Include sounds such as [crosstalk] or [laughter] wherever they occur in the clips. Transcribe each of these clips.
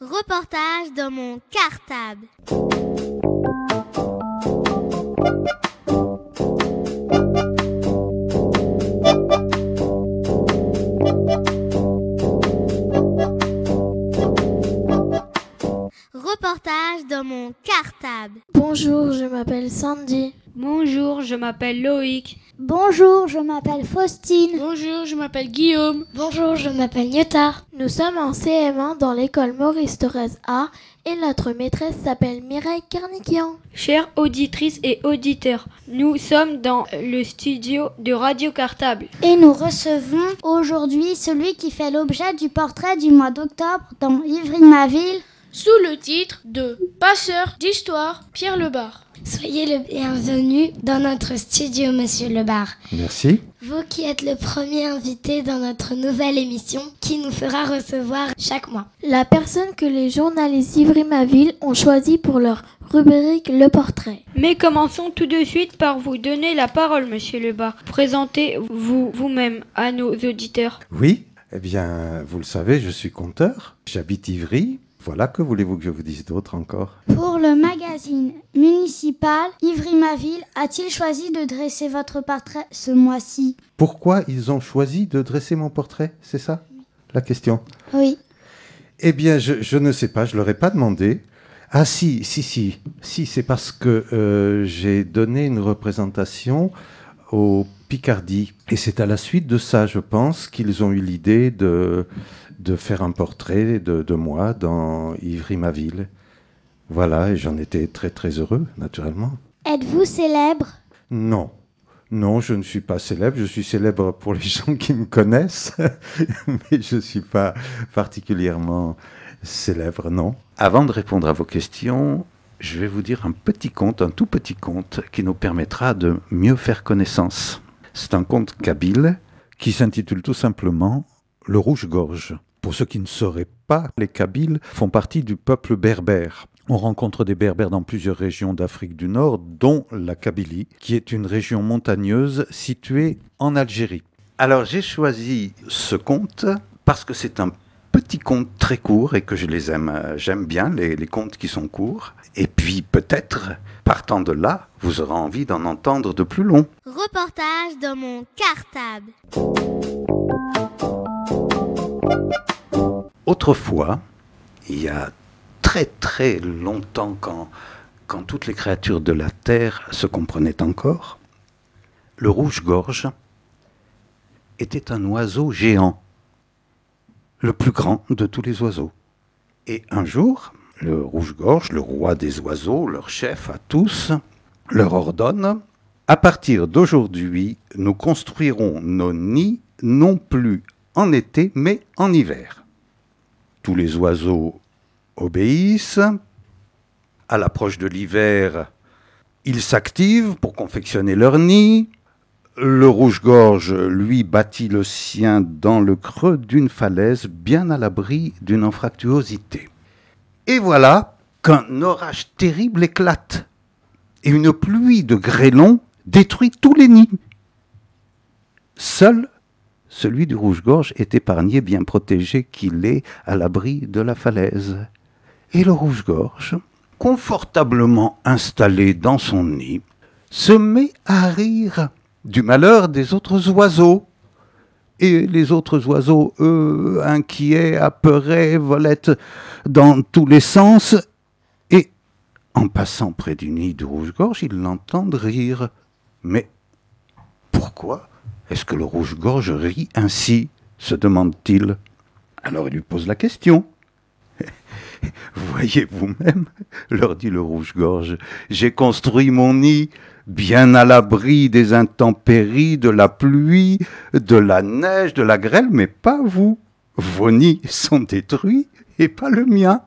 Reportage dans mon cartable. Reportage dans mon cartable. Bonjour, je m'appelle Sandy. Bonjour, je m'appelle Loïc. Bonjour, je m'appelle Faustine. Bonjour, je m'appelle Guillaume. Bonjour, je m'appelle Nyota. Nous sommes en CM1 dans l'école Maurice Thorez A et notre maîtresse s'appelle Mireille Carniquian. Chères auditrices et auditeurs, nous sommes dans le studio de Radio Cartable. Et nous recevons aujourd'hui celui qui fait l'objet du portrait du mois d'octobre dans Ivry-Maville. Sous le titre de Passeur d'histoire, Pierre Lebar. Soyez le bienvenu dans notre studio, monsieur Lebar. Merci. Vous qui êtes le premier invité dans notre nouvelle émission qui nous fera recevoir chaque mois. La personne que les journalistes Ivry-Maville ont choisi pour leur rubrique Le Portrait. Mais commençons tout de suite par vous donner la parole, monsieur Lebar. Présentez-vous vous-même à nos auditeurs. Oui, eh bien, vous le savez, je suis conteur. J'habite Ivry. Voilà, que voulez-vous que je vous dise d'autre encore? Pour le magazine municipal, Ivry-Maville a-t-il choisi de dresser votre portrait ce mois-ci? Pourquoi ils ont choisi de dresser mon portrait C'est ça? La question Oui. Eh bien, je, je, ne sais pas, je ne leur ai pas demandé. Ah si, si, si, si, c'est parce que euh, j'ai donné une représentation au Picardie. Et c'est à la suite de ça, je pense, qu'ils ont eu l'idée de de faire un portrait de, de moi dans Ivry-ma-ville. Voilà, et j'en étais très très heureux, naturellement. Êtes-vous célèbre? Non. Non, je ne suis pas célèbre. Je suis célèbre pour les [laughs] gens qui me connaissent, [laughs] mais je ne suis pas particulièrement célèbre, non. Avant de répondre à vos questions, je vais vous dire un petit conte, un tout petit conte, qui nous permettra de mieux faire connaissance. C'est un conte kabyle qui s'intitule tout simplement Le Rouge-Gorge. Pour ceux qui ne sauraient pas, les Kabyles font partie du peuple berbère. On rencontre des berbères dans plusieurs régions d'Afrique du Nord, dont la Kabylie, qui est une région montagneuse située en Algérie. Alors j'ai choisi ce conte parce que c'est un petit conte très court et que je les aime. J'aime bien les, les contes qui sont courts. Et puis peut-être, partant de là, vous aurez envie d'en entendre de plus long. Reportage dans mon cartable. Autrefois, il y a très très longtemps quand, quand toutes les créatures de la Terre se comprenaient encore, le rouge-gorge était un oiseau géant, le plus grand de tous les oiseaux. Et un jour, le rouge-gorge, le roi des oiseaux, leur chef à tous, leur ordonne À partir d'aujourd'hui, nous construirons nos nids non plus en été, mais en hiver. Tous les oiseaux obéissent. À l'approche de l'hiver, ils s'activent pour confectionner leur nid. Le rouge-gorge, lui, bâtit le sien dans le creux d'une falaise, bien à l'abri d'une anfractuosité. Et voilà qu'un orage terrible éclate, et une pluie de grêlons détruit tous les nids. Seul celui du rouge-gorge est épargné, bien protégé qu'il est à l'abri de la falaise. Et le rouge-gorge, confortablement installé dans son nid, se met à rire du malheur des autres oiseaux. Et les autres oiseaux, eux, inquiets, apeurés, volettent dans tous les sens, et en passant près du nid du rouge-gorge, ils l'entendent rire. Mais pourquoi est-ce que le rouge-gorge rit ainsi? se demande-t-il. Alors il lui pose la question. [laughs] Voyez vous-même, leur dit le rouge-gorge, j'ai construit mon nid bien à l'abri des intempéries, de la pluie, de la neige, de la grêle, mais pas vous. Vos nids sont détruits et pas le mien.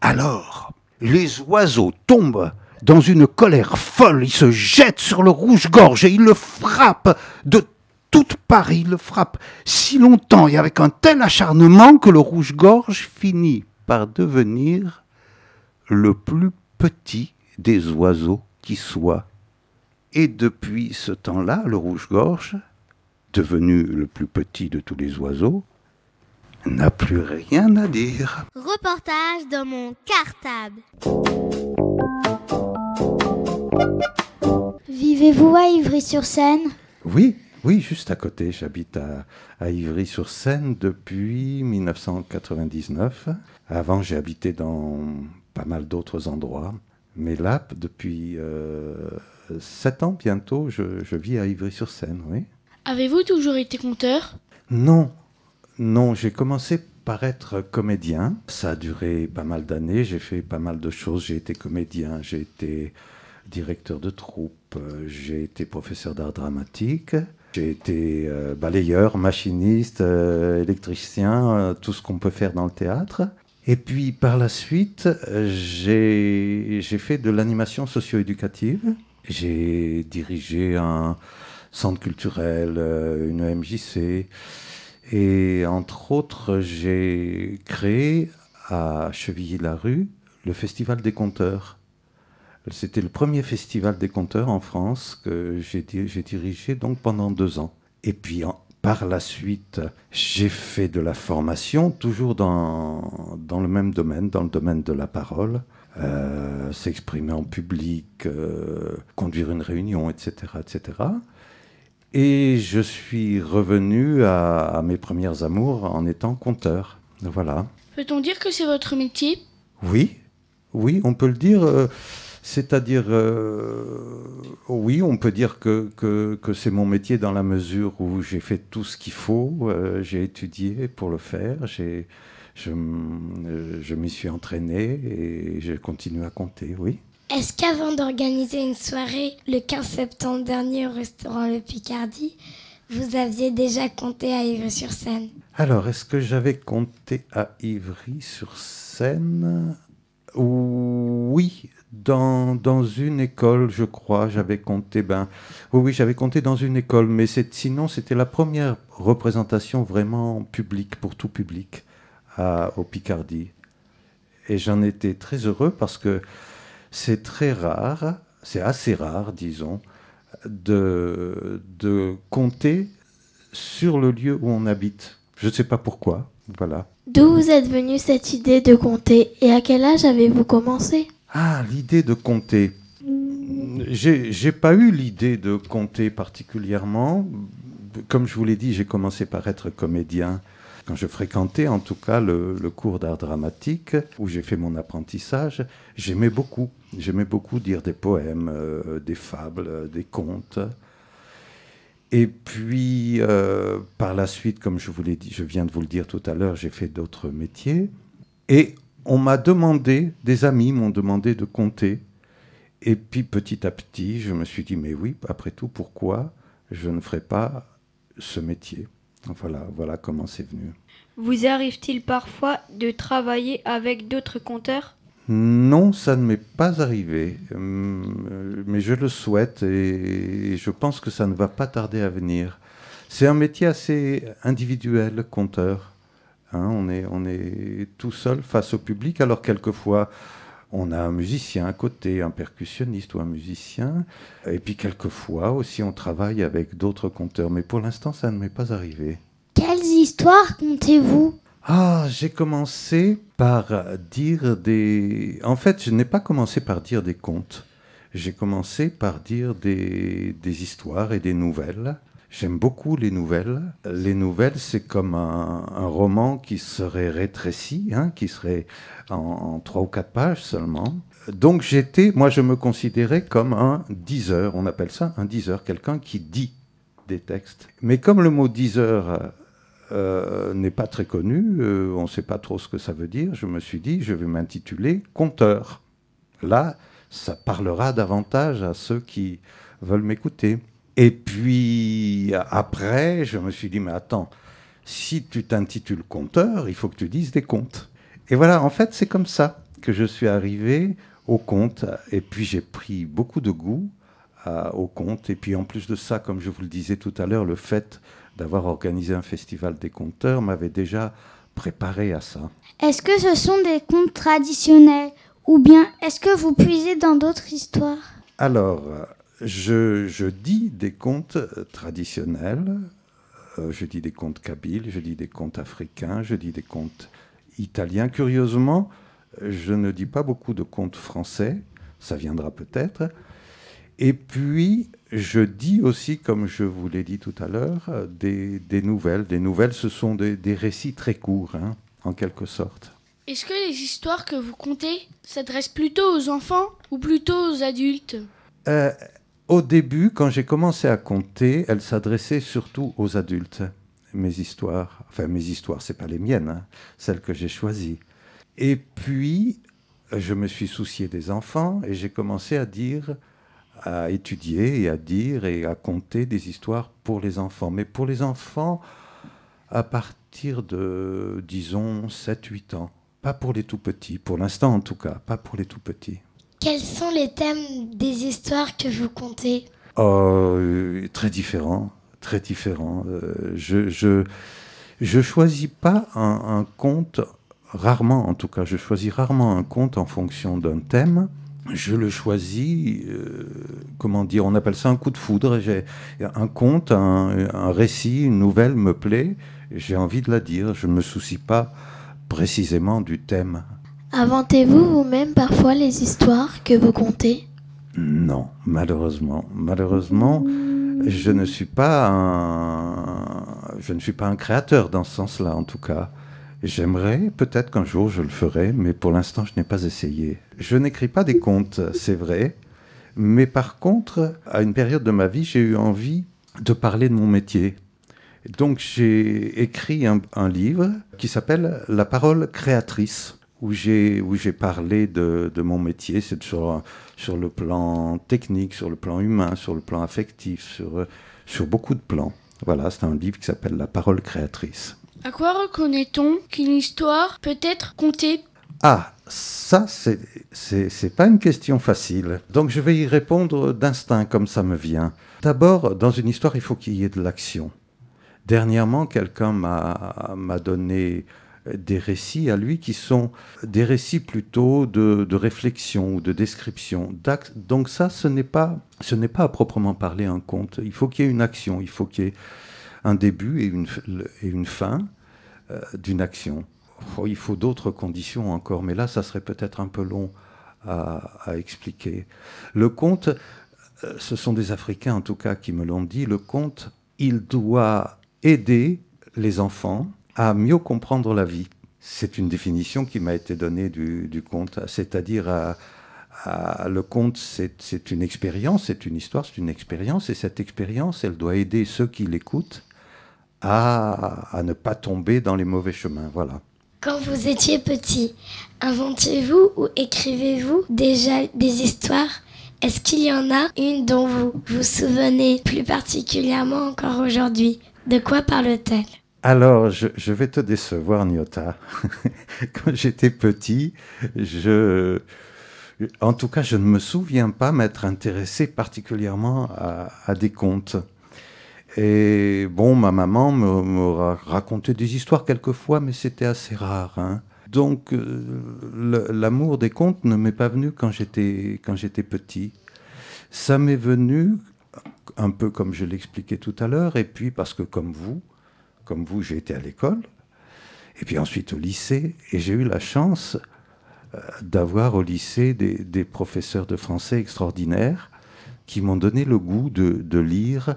Alors, les oiseaux tombent dans une colère folle, ils se jettent sur le rouge-gorge et ils le frappent de toute part, ils le frappent si longtemps et avec un tel acharnement que le rouge-gorge finit par devenir le plus petit des oiseaux qui soit. Et depuis ce temps-là, le rouge-gorge, devenu le plus petit de tous les oiseaux, n'a plus rien à dire. Reportage dans mon cartable. Vivez-vous à Ivry-sur-Seine? Oui, oui, juste à côté. J'habite à, à Ivry-sur-Seine depuis 1999. Avant, j'ai habité dans pas mal d'autres endroits. Mais là, depuis euh, sept ans bientôt, je, je vis à Ivry-sur-Seine, oui. Avez-vous toujours été conteur? Non, non, j'ai commencé par être comédien. Ça a duré pas mal d'années, j'ai fait pas mal de choses. J'ai été comédien, j'ai été directeur de troupe, euh, j'ai été professeur d'art dramatique, j'ai été euh, balayeur, machiniste, euh, électricien, euh, tout ce qu'on peut faire dans le théâtre. Et puis par la suite, j'ai fait de l'animation socio-éducative. J'ai dirigé un centre culturel, euh, une MJC. Et entre autres, j'ai créé à Chevilly-la-Rue le Festival des Conteurs. C'était le premier festival des conteurs en France que j'ai dirigé donc pendant deux ans. Et puis en- par la suite, j'ai fait de la formation, toujours dans, dans le même domaine, dans le domaine de la parole, euh, s'exprimer en public, euh, conduire une réunion, etc., etc. Et je suis revenu à, à mes premières amours en étant conteur. Voilà. Peut-on dire que c'est votre métier? Oui, oui, on peut le dire. euh, C'est-à-dire, euh, oui, on peut dire que, que, que c'est mon métier dans la mesure où j'ai fait tout ce qu'il faut, euh, j'ai étudié pour le faire, j'ai, je, euh, je m'y suis entraîné et je continue à compter, oui. Est-ce qu'avant d'organiser une soirée le 15 septembre dernier au restaurant Le Picardie, vous aviez déjà compté à Ivry-sur-Seine Alors, est-ce que j'avais compté à Ivry-sur-Seine Oui, dans, une école, je crois, j'avais compté. Ben, oui, oui, j'avais compté dans une école, mais sinon, c'était la première représentation vraiment publique, pour tout public, au Picardie. Et j'en étais très heureux parce que c'est très rare, c'est assez rare, disons, de, de compter sur le lieu où on habite. Je ne sais pas pourquoi. Voilà. D'où vous êtes venue cette idée de compter et à quel âge avez-vous commencé? Ah, l'idée de compter. J'ai pas eu l'idée de compter particulièrement. Comme je vous l'ai dit, j'ai commencé par être comédien quand je fréquentais en tout cas le, le cours d'art dramatique où j'ai fait mon apprentissage. J'aimais beaucoup. J'aimais beaucoup dire des poèmes, euh, des fables, euh, des contes. Et puis, euh, par la suite, comme je vous l'ai dit, je viens de vous le dire tout à l'heure, j'ai fait d'autres métiers. Et on m'a demandé, des amis m'ont demandé de compter. Et puis petit à petit, je me suis dit, mais oui, après tout, pourquoi je ne ferais pas ce métier? Voilà, voilà comment c'est venu. Vous arrive-t-il parfois de travailler avec d'autres conteurs Non, ça ne m'est pas arrivé, Hum, mais je le souhaite et je pense que ça ne va pas tarder à venir. C'est un métier assez individuel, conteur. Hein, on, est, on est tout seul face au public, alors quelquefois on a un musicien à côté, un percussionniste ou un musicien, et puis quelquefois aussi on travaille avec d'autres conteurs, mais pour l'instant ça ne m'est pas arrivé. Quelles histoires comptez-vous? Ah, j'ai commencé par dire des... En fait, je n'ai pas commencé par dire des contes. J'ai commencé par dire des, des histoires et des nouvelles. J'aime beaucoup les nouvelles. Les nouvelles, c'est comme un, roman qui serait rétréci, hein, qui serait en, trois ou quatre pages seulement. Donc j'étais, moi je me considérais comme un diseur, on appelle ça un diseur, quelqu'un qui dit des textes. Mais comme le mot diseur euh, n'est pas très connu, euh, on ne sait pas trop ce que ça veut dire, je me suis dit, je vais m'intituler conteur. Là, ça parlera davantage à ceux qui veulent m'écouter. Et puis après, je me suis dit, mais attends, si tu t'intitules conteur, il faut que tu dises des contes. Et voilà, en fait, c'est comme ça que je suis arrivé au conte. Et puis j'ai pris beaucoup de goût à- au conte. Et puis en plus de ça, comme je vous le disais tout à l'heure, le fait d'avoir organisé un festival des conteurs m'avait déjà préparé à ça. Est-ce que ce sont des contes traditionnels? Ou bien est-ce que vous puisez dans d'autres histoires? Alors, euh, je, je dis des contes euh, traditionnels, Euh, je dis des contes kabyles, je dis des contes africains, je dis des contes italiens. Curieusement, je ne dis pas beaucoup de contes français, ça viendra peut-être. Et puis, je dis aussi, comme je vous l'ai dit tout à l'heure, des, des, nouvelles. Des nouvelles, ce sont des, des récits très courts, hein, en quelque sorte. Est-ce que les histoires que vous contez s'adressent plutôt aux enfants ou plutôt aux adultes? Euh, Au début, quand j'ai commencé à compter, elles s'adressaient surtout aux adultes. Mes histoires, enfin mes histoires, c'est pas les miennes, hein, celles que j'ai choisies. Et puis, je me suis soucié des enfants et j'ai commencé à dire, à étudier et à dire et à compter des histoires pour les enfants. Mais pour les enfants, à partir de, disons, 7-8 ans. Pas pour les tout petits, pour l'instant en tout cas, pas pour les tout petits. Quels sont les thèmes des histoires que vous contez oh, Très différents, très différents. Euh, je, je, je choisis pas un, un, conte, rarement en tout cas, je choisis rarement un conte en fonction d'un thème. Je le choisis, euh, comment dire, on appelle ça un coup de foudre. J'ai un conte, un, un récit, une nouvelle me plaît, j'ai envie de la dire. Je ne me soucie pas précisément du thème. Inventez-vous vous-même parfois les histoires que vous contez? Non, malheureusement. Malheureusement, je ne suis pas un, je ne suis pas un créateur dans ce sens-là, en tout cas. J'aimerais, peut-être qu'un jour je le ferai, mais pour l'instant je n'ai pas essayé. Je n'écris pas des contes, c'est vrai, mais par contre, à une période de ma vie, j'ai eu envie de parler de mon métier, donc j'ai écrit un, un, livre qui s'appelle La parole créatrice, où j'ai parlé de, de, mon métier, c'est sur, sur le plan technique, sur le plan humain, sur le plan affectif, sur, sur beaucoup de plans. Voilà, c'est un livre qui s'appelle La parole créatrice. À quoi reconnaît-on qu'une histoire peut être contée? Ah, ça, c'est pas une question facile. Donc je vais y répondre d'instinct comme ça me vient. D'abord, dans une histoire, il faut qu'il y ait de l'action. Dernièrement, quelqu'un m'a donné des récits à lui qui sont des récits plutôt de, de réflexion ou de description. Donc ça, ce n'est pas, ce n'est pas à proprement parler un conte. Il faut qu'il y ait une action, il faut qu'il y ait un début et une, et une fin euh, d'une action. Oh, il faut d'autres conditions encore, mais là, ça serait peut-être un peu long à, à, expliquer. Le conte, euh, ce sont des Africains en tout cas qui me l'ont dit, le conte, il doit aider les enfants à mieux comprendre la vie. C'est une définition qui m'a été donnée du, conte, c'est-à-dire à, le conte, c'est une expérience, c'est une histoire, c'est une expérience, et cette expérience, elle doit aider ceux qui l'écoutent à, à, ne pas tomber dans les mauvais chemins. Voilà. Quand vous étiez petit, inventiez-vous ou écrivez-vous déjà des histoires? Est-ce qu'il y en a une dont vous vous souvenez plus particulièrement encore aujourd'hui? De quoi parle-t-elle? Alors, je, vais te décevoir, Nyota. [laughs] Quand j'étais petit, je, en tout cas, je ne me souviens pas m'être intéressé particulièrement à, à, des contes. Et bon, ma maman me, me racontait des histoires quelquefois, mais c'était assez rare. Hein. Donc, euh, l'amour des contes ne m'est pas venu quand j'étais quand j'étais petit. Ça m'est venu un peu comme je l'expliquais tout à l'heure, et puis parce que comme vous, comme vous, j'ai été à l'école, et puis ensuite au lycée, et j'ai eu la chance euh, d'avoir au lycée des, des, professeurs de français extraordinaires qui m'ont donné le goût de, de lire,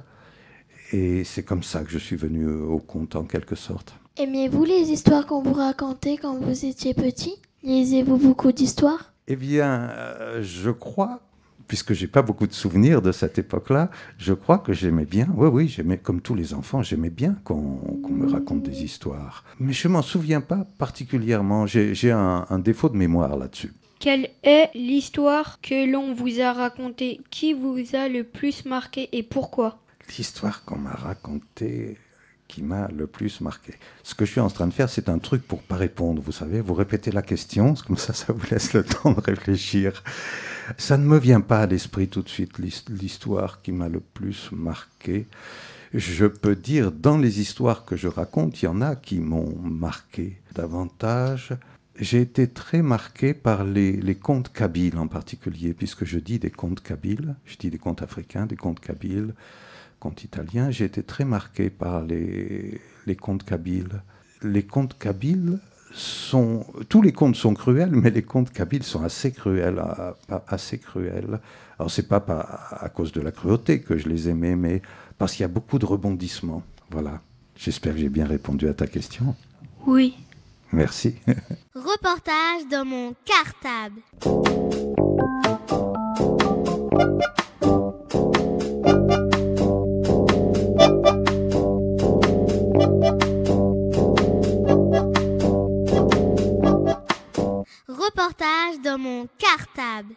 et c'est comme ça que je suis venu au conte en quelque sorte. Aimiez-vous les histoires qu'on vous racontait quand vous étiez petit? Lisez-vous beaucoup d'histoires? Eh bien, euh, je crois puisque j'ai pas beaucoup de souvenirs de cette époque-là, je crois que j'aimais bien. Oui, oui, j'aimais comme tous les enfants, j'aimais bien qu'on qu me raconte des histoires. Mais je m'en souviens pas particulièrement. J'ai un, un, défaut de mémoire là-dessus. Quelle est l'histoire que l'on vous a racontée? Qui vous a le plus marqué et pourquoi? L'histoire qu'on m'a racontée qui m'a le plus marqué. Ce que je suis en train de faire, c'est un truc pour pas répondre. Vous savez, vous répétez la question, comme ça, ça vous laisse le [laughs] temps de réfléchir. Ça ne me vient pas à l'esprit tout de suite l'histoire qui m'a le plus marqué. Je peux dire, dans les histoires que je raconte, il y en a qui m'ont marqué davantage. J'ai été très marqué par les, les, contes kabyles en particulier, puisque je dis des contes kabyles, je dis des contes africains, des contes kabyles, contes italiens, j'ai été très marqué par les, les contes kabyles. Les contes kabyles sont, tous les contes sont cruels, mais les contes kabyles sont assez cruels, assez cruels. Alors c'est pas à cause de la cruauté que je les aimais, mais parce qu'il y a beaucoup de rebondissements. Voilà. J'espère que j'ai bien répondu à ta question. Oui. Merci. [laughs] Reportage dans mon cartable. Mon cartable.